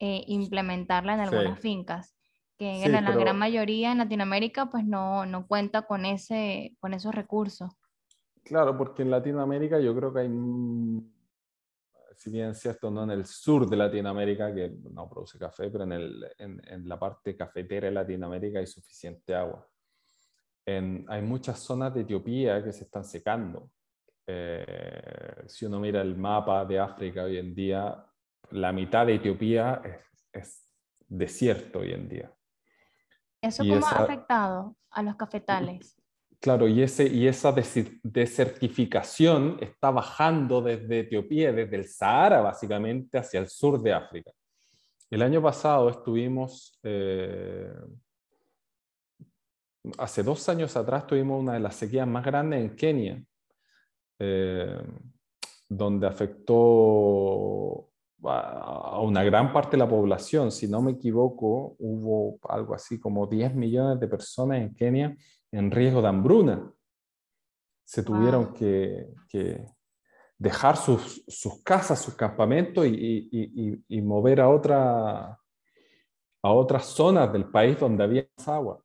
A: eh, implementarla en algunas fincas, que en la gran mayoría en Latinoamérica pues no, no cuenta con, ese, con esos recursos.
B: Claro, porque en Latinoamérica yo creo que hay si bien es cierto, no en el sur de Latinoamérica, que no produce café, pero en, el, en, en la parte cafetera de Latinoamérica hay suficiente agua. En, hay muchas zonas de Etiopía que se están secando. Eh, si uno mira el mapa de África hoy en día, la mitad de Etiopía es, es desierto hoy en día.
A: ¿Eso cómo ha afectado a los cafetales?
B: Claro, y, ese, y esa desertificación está bajando desde Etiopía, desde el Sahara básicamente, hacia el sur de África. El año pasado estuvimos, eh, hace dos años atrás tuvimos una de las sequías más grandes en Kenia, eh, donde afectó a una gran parte de la población. Si no me equivoco, hubo algo así como 10 millones de personas en Kenia en riesgo de hambruna. Se tuvieron que, dejar sus, casas, sus campamentos y, mover a, otra, a otras zonas del país donde había más agua.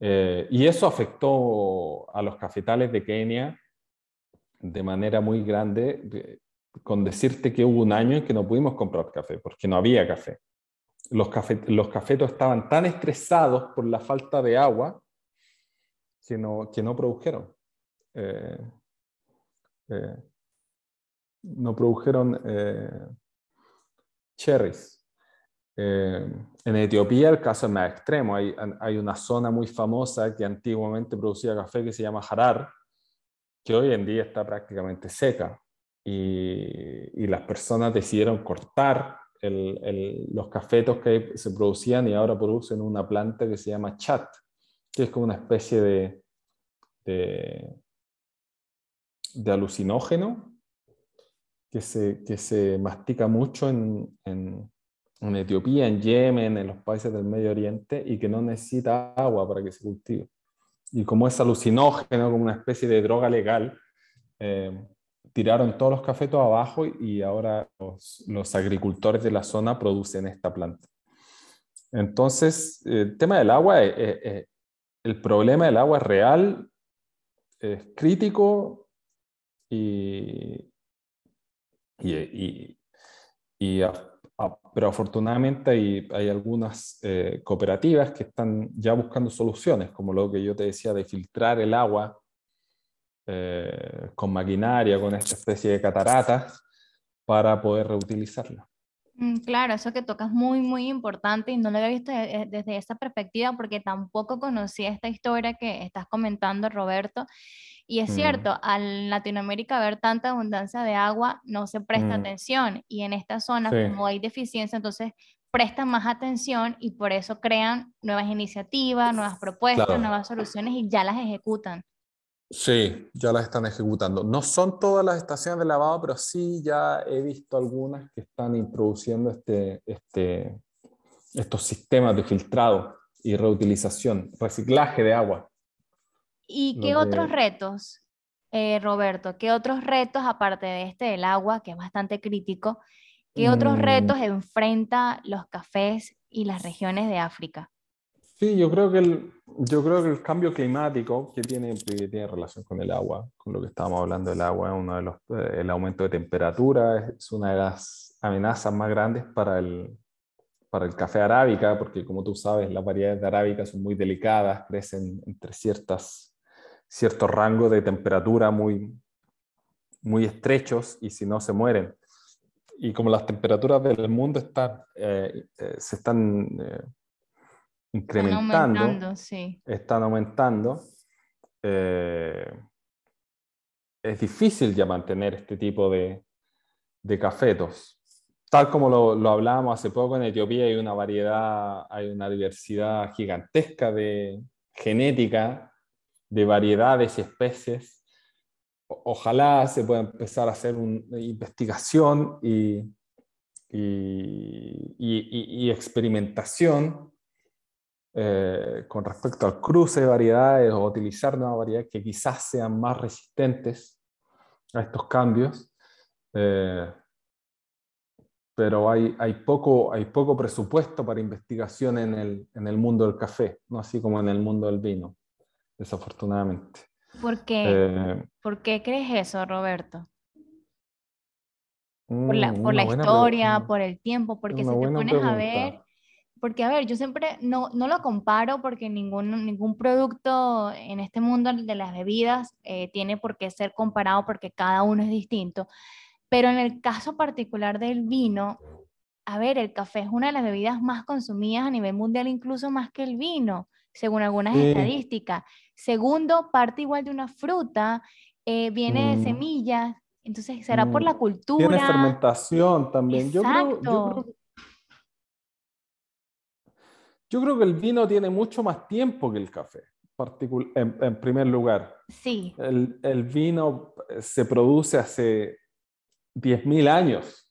B: Eh, y eso afectó a los cafetales de Kenia de manera muy grande, con decirte que hubo un año en que no pudimos comprar café, porque no había café. Los, los cafetos estaban tan estresados por la falta de agua que no, que no produjeron. Eh, eh, no produjeron eh, cherries. en Etiopía el caso es más extremo. Hay, hay, una zona muy famosa que antiguamente producía café que se llama Harar, que hoy en día está prácticamente seca. Y, y las personas decidieron cortar el, el, los cafetos que se producían y ahora producen una planta que se llama chat, que es como una especie de, de, alucinógeno que se, que se mastica mucho en, en, en, Etiopía, en Yemen, en los países del Medio Oriente y que no necesita agua para que se cultive. Y como es alucinógeno, como una especie de droga legal, eh, tiraron todos los cafetos abajo y ahora los, agricultores de la zona producen esta planta. Entonces, el tema del agua, el problema del agua es real, es crítico y, y, pero afortunadamente hay, hay algunas eh, cooperativas que están ya buscando soluciones, como lo que yo te decía de filtrar el agua eh, con maquinaria, con esta especie de cataratas, para poder reutilizarla.
A: Mm, claro, eso que tocas es muy, muy importante y no lo había visto desde esa perspectiva porque tampoco conocía esta historia que estás comentando, Roberto. Y es mm. cierto, al Latinoamérica haber tanta abundancia de agua, no se presta mm. atención. Y en esta zona, como hay deficiencia, entonces prestan más atención y por eso crean nuevas iniciativas, nuevas propuestas, nuevas soluciones y ya las ejecutan.
B: Sí, ya las están ejecutando. No son todas las estaciones de lavado, pero sí ya he visto algunas que están introduciendo este, este, estos sistemas de filtrado y reutilización, reciclaje de agua.
A: ¿Y qué otros retos, eh, Roberto? ¿Qué otros retos, aparte de este del agua, que es bastante crítico, qué otros mm. retos enfrenta los cafés y las regiones de África?
B: Sí, yo creo que el, yo creo que el cambio climático que tiene, que tiene relación con el agua, con lo que estábamos hablando del agua, uno de los, eh, el aumento de temperatura es una de las amenazas más grandes para el, para el café arábica, porque como tú sabes, las variedades de arábica son muy delicadas, crecen entre ciertas, ciertos rangos de temperatura muy, muy estrechos y si no se mueren. Y como las temperaturas del mundo están, eh, eh, se están eh, incrementando, están aumentando, sí. están aumentando es difícil ya mantener este tipo de, de cafetos. Tal como lo, lo hablábamos hace poco, en Etiopía hay una variedad, hay una diversidad gigantesca de genética, de variedades y especies. ojalá se pueda empezar a hacer una investigación y, y, y, experimentación eh, con respecto al cruce de variedades o utilizar nuevas variedades que quizás sean más resistentes a estos cambios. Eh, pero hay, hay, poco, hay poco presupuesto para investigación en el, en el mundo del café, no así como en el mundo del vino, desafortunadamente.
A: ¿Por qué? Eh, ¿Por qué crees eso, Roberto? Por la, mm, por la historia, por el tiempo, porque si te pones a ver, porque a ver, yo siempre no, no lo comparo porque ningún, ningún producto en este mundo de las bebidas eh, tiene por qué ser comparado porque cada uno es distinto, pero en el caso particular del vino, a ver, el café es una de las bebidas más consumidas a nivel mundial, incluso más que el vino, según algunas estadísticas. Segundo, parte igual de una fruta, eh, viene de mm. semillas, entonces será por la mm. cultura.
B: Tiene fermentación también. Yo creo, yo, creo, que el vino tiene mucho más tiempo que el café, en, en primer lugar.
A: Sí.
B: El, el, vino se produce hace 10.000 años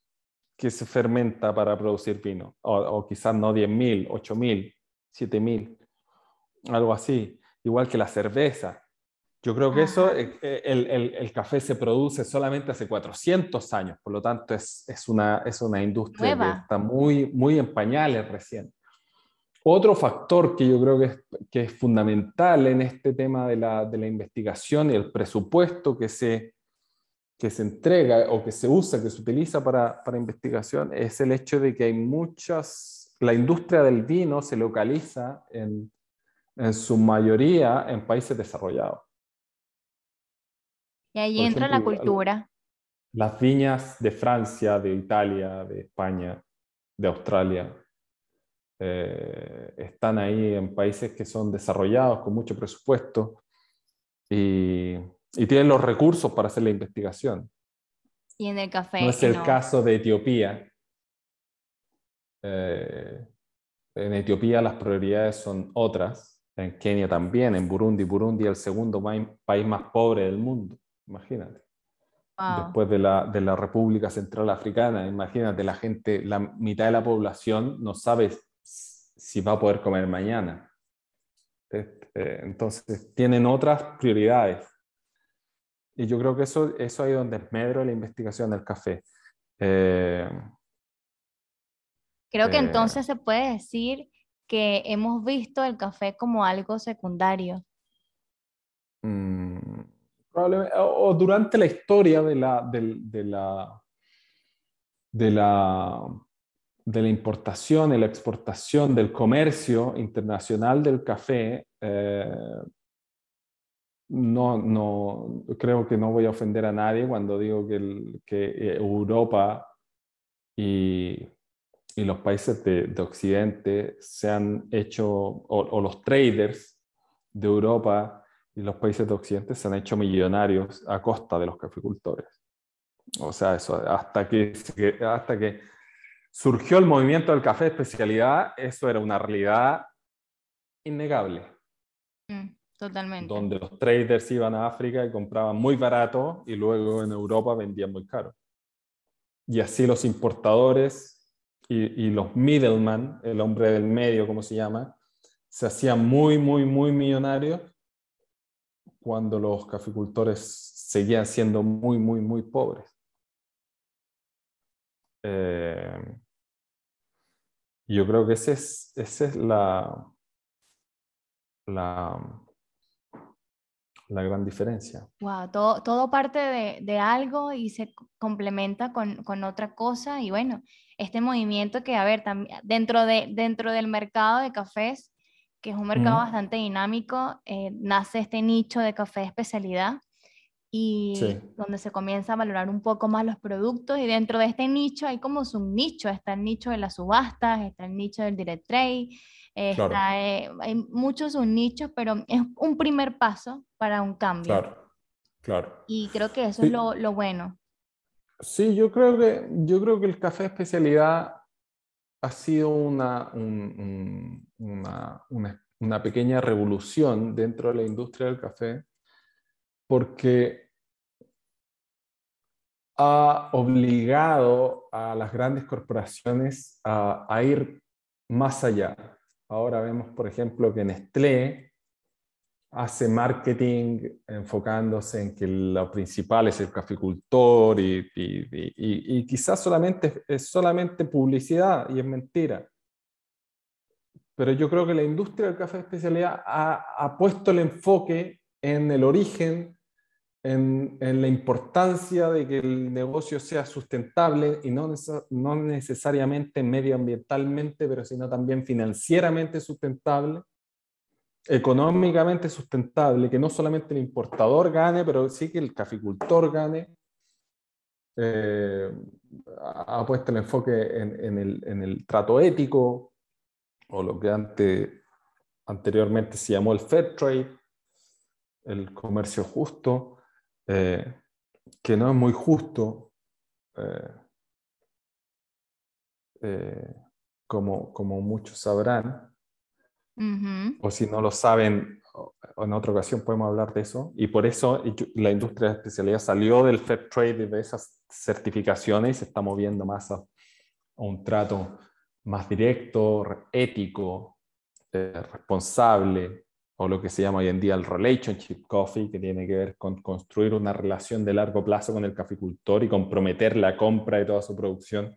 B: que se fermenta para producir vino, o, quizás no 10.000, 8.000, 7.000, algo así, igual que la cerveza. Yo creo que eso, eh, eh, el, el, el, café se produce solamente hace 400 años, por lo tanto es, es, una, es una industria que está muy, muy en pañales recién. Otro factor que yo creo que es, que es fundamental en este tema de la, de la investigación y el presupuesto que se, que se entrega o que se usa, que se utiliza para, para investigación, es el hecho de que hay muchas, la industria del vino se localiza en, en su mayoría en países desarrollados.
A: Y ahí entra la cultura.
B: Las viñas de Francia, de Italia, de España, de Australia, eh, están ahí en países que son desarrollados, con mucho presupuesto, y y tienen los recursos para hacer la investigación.
A: Y en el café.
B: No es el caso de Etiopía. Eh, en Etiopía las prioridades son otras. En Kenia también, en Burundi. Burundi es el segundo país más pobre del mundo. Imagínate. Después de la, de la República Central Africana, imagínate, la gente, la mitad de la población no sabe si va a poder comer mañana. Entonces, tienen otras prioridades. Y yo creo que eso, eso ahí donde es medro la investigación del café. Eh,
A: creo que eh, entonces se puede decir que hemos visto el café como algo secundario.
B: Mm, probablemente, o, durante la historia de la, de, de la, de la, de la importación y la exportación del comercio internacional del café, eh, no, no, creo que no voy a ofender a nadie cuando digo que, que Europa y, y, los países de, de, Occidente se han hecho, o, los traders de Europa y los países de Occidente se han hecho millonarios a costa de los caficultores. O sea, eso, hasta que, hasta que surgió el movimiento del café de especialidad, eso era una realidad innegable.
A: Mm. Totalmente.
B: Donde los traders iban a África y compraban muy barato y luego en Europa vendían muy caro. Y así los importadores y, y los middlemen, el hombre del medio, como se llama, se hacían muy, muy, muy millonarios cuando los caficultores seguían siendo muy, muy, muy pobres. Eh, yo creo que esa es, ese es la, la, la gran diferencia.
A: Wow, todo, todo parte de, de algo y se complementa con, con, otra cosa. Y bueno, este movimiento que, a ver, también dentro, de, dentro del mercado de cafés, que es un mercado bastante dinámico, eh, nace este nicho de café de especialidad y donde se comienza a valorar un poco más los productos y dentro de este nicho hay como un nicho, está el nicho de las subastas, está el nicho del direct trade, está, eh, hay muchos subnichos, pero es un primer paso para un cambio.
B: Claro, claro.
A: Y creo que eso es lo, lo, bueno.
B: Sí, yo creo, que, yo creo que el café de especialidad ha sido una, una, una, una pequeña revolución dentro de la industria del café porque ha obligado a las grandes corporaciones a, ir más allá. Ahora vemos, por ejemplo, que Nestlé hace marketing enfocándose en que lo principal es el caficultor y, y, quizás solamente es solamente publicidad y es mentira. Pero yo creo que la industria del café de especialidad ha, ha puesto el enfoque en el origen en, la importancia de que el negocio sea sustentable y no, no necesariamente medioambientalmente, pero sino también financieramente sustentable, económicamente sustentable, que no solamente el importador gane, pero sí que el caficultor gane. Eh, ha puesto el enfoque en, el, en, el, trato ético, o lo que antes, anteriormente se llamó el fair trade, el comercio justo. Eh, que no es muy justo, eh, eh, como, como muchos sabrán, o si no lo saben, en otra ocasión podemos hablar de eso, y por eso la industria de especialidad salió del fair trade de esas certificaciones y se está moviendo más a, un trato más directo, ético, responsable, o lo que se llama hoy en día el relationship coffee, que tiene que ver con construir una relación de largo plazo con el caficultor y comprometer la compra de toda su producción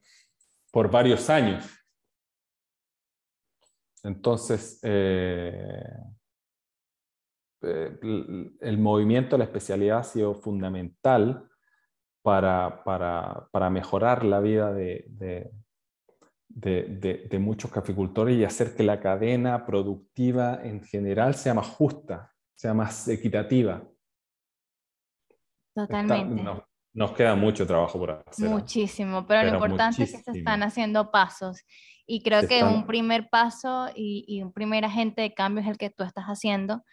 B: por varios años. Entonces, eh, eh, el movimiento de la especialidad ha sido fundamental para, para, para mejorar la vida de, de, muchos caficultores y hacer que la cadena productiva en general sea más justa, sea más equitativa.
A: Totalmente.
B: nos queda mucho trabajo por hacer.
A: Muchísimo, pero, lo importante es que se están haciendo pasos. Y creo que un primer paso y, un primer agente de cambio es el que tú estás haciendo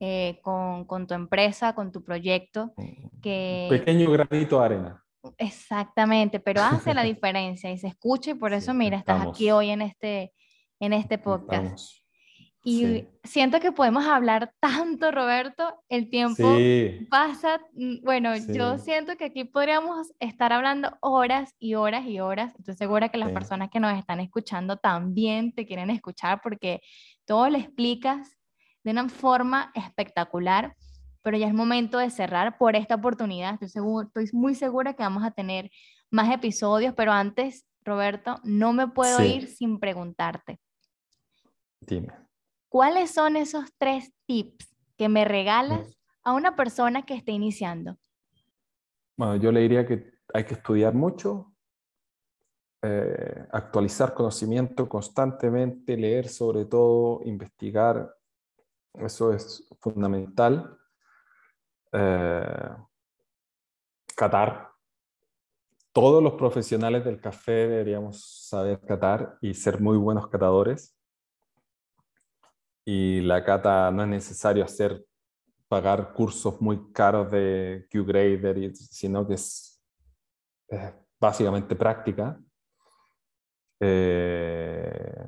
A: eh, con, con, tu empresa, con tu proyecto. Que...
B: Pequeño granito de arena.
A: Exactamente, pero hace la diferencia y se escucha y por eso, mira, estás aquí hoy en este, en este podcast. Y siento que podemos hablar tanto, Roberto, el tiempo pasa, mm, bueno, yo siento que aquí podríamos estar hablando horas y horas y horas. Estoy segura que las personas que nos están escuchando también te quieren escuchar porque todo lo explicas de una forma espectacular pero ya es momento de cerrar por esta oportunidad. Estoy, seguro, estoy muy segura que vamos a tener más episodios, pero antes, Roberto, no me puedo ir sin preguntarte.
B: Dime.
A: ¿Cuáles son esos tres tips que me regalas mm. a una persona que esté iniciando?
B: Bueno, yo le diría que hay que estudiar mucho, eh, actualizar conocimiento constantemente, leer sobre todo, investigar, eso es fundamental. Eh, catar. Todos los profesionales del café deberíamos saber catar y ser muy buenos catadores. Y la cata no es necesario hacer pagar cursos muy caros de Q-Grader, sino que es, básicamente práctica. Eh,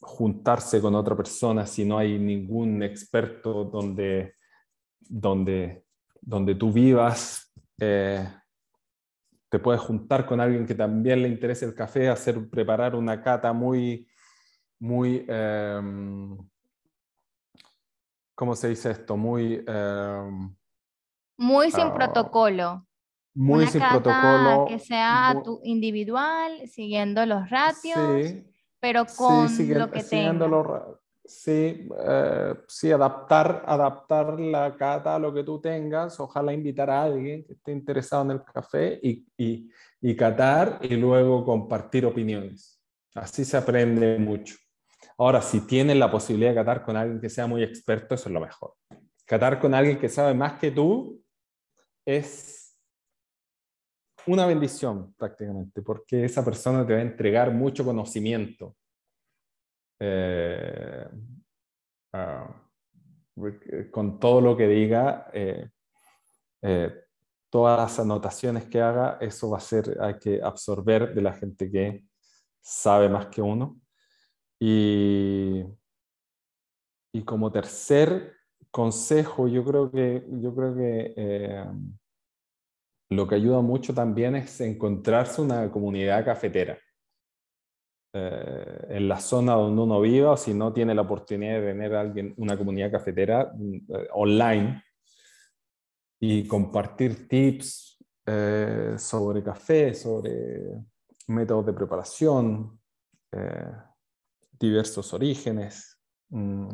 B: juntarse con otra persona si no hay ningún experto donde donde, donde tú vivas, eh, te puedes juntar con alguien que también le interese el café, hacer, preparar una cata muy, muy, em, ¿cómo se dice esto? Muy... Em,
A: muy sin ah, protocolo.
B: Muy sin protocolo.
A: Que sea individual, siguiendo los ratios, pero con lo que tenga
B: Sí, eh, sí, adaptar, adaptar la cata a lo que tú tengas, ojalá invitar a alguien que esté interesado en el café y, y, y catar y luego compartir opiniones. Así se aprende mucho. Ahora, si tienes la posibilidad de catar con alguien que sea muy experto, eso es lo mejor. Catar con alguien que sabe más que tú es una bendición prácticamente, porque esa persona te va a entregar mucho conocimiento eh, ah, con todo lo que diga, eh, eh, todas las anotaciones que haga, eso va a ser, hay que absorber de la gente que sabe más que uno. Y, y como tercer consejo, yo creo que, yo creo que lo que ayuda mucho también es encontrarse una comunidad cafetera. Eh, en la zona donde uno viva o si no tiene la oportunidad de tener alguien, una comunidad cafetera mm, eh, online y compartir tips eh, sobre café, sobre métodos de preparación, diversos orígenes. Mm,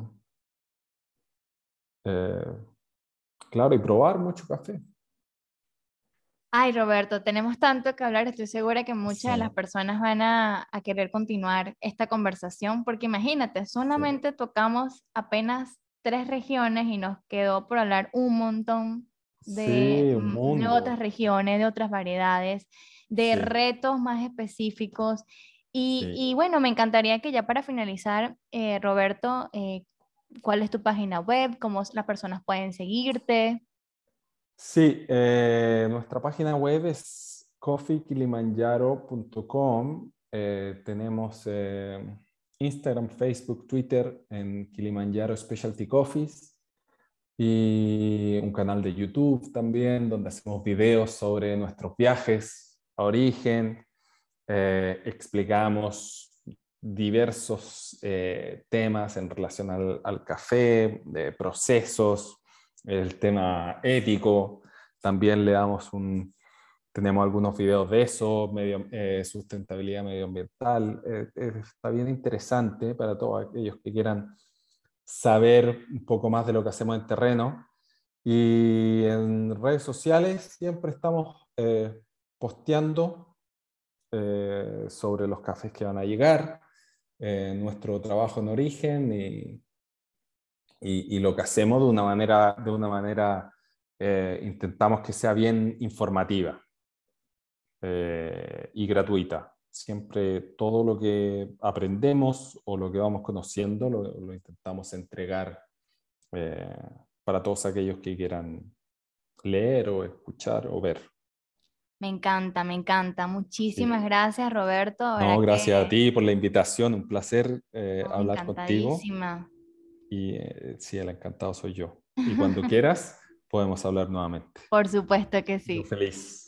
B: claro, y probar mucho café.
A: Ay, Roberto, tenemos tanto que hablar. Estoy segura que muchas de las personas van a, querer continuar esta conversación, porque imagínate, solamente tocamos apenas tres regiones y nos quedó por hablar un montón de, otras regiones, de otras variedades, de retos más específicos. Y, bueno, me encantaría que ya para finalizar, eh, Roberto, eh, ¿cuál es tu página web? ¿Cómo las personas pueden seguirte?
B: Sí, eh, nuestra página web es coffeekilimanjaro.com. Eh, tenemos eh, Instagram, Facebook, Twitter en Kilimanjaro Specialty Coffees y un canal de YouTube también donde hacemos videos sobre nuestros viajes a origen. explicamos diversos temas en relación al, al café, de procesos, el tema ético, también le damos un, tenemos algunos videos de eso, medio, eh, sustentabilidad medioambiental, eh, eh, está bien interesante para todos aquellos que quieran saber un poco más de lo que hacemos en terreno. Y en redes sociales siempre estamos posteando sobre los cafés que van a llegar, nuestro trabajo en origen y, y, lo que hacemos de una manera, de una manera eh, intentamos que sea bien informativa eh, y gratuita. Siempre todo lo que aprendemos o lo que vamos conociendo lo, intentamos entregar eh, para todos aquellos que quieran leer o escuchar o ver.
A: Me encanta, me encanta. Muchísimas gracias, Roberto.
B: No, gracias a ti por la invitación. Un placer hablar contigo. Y eh, sí, el encantado soy yo. Y cuando quieras, podemos hablar nuevamente.
A: Por supuesto que sí.
B: feliz.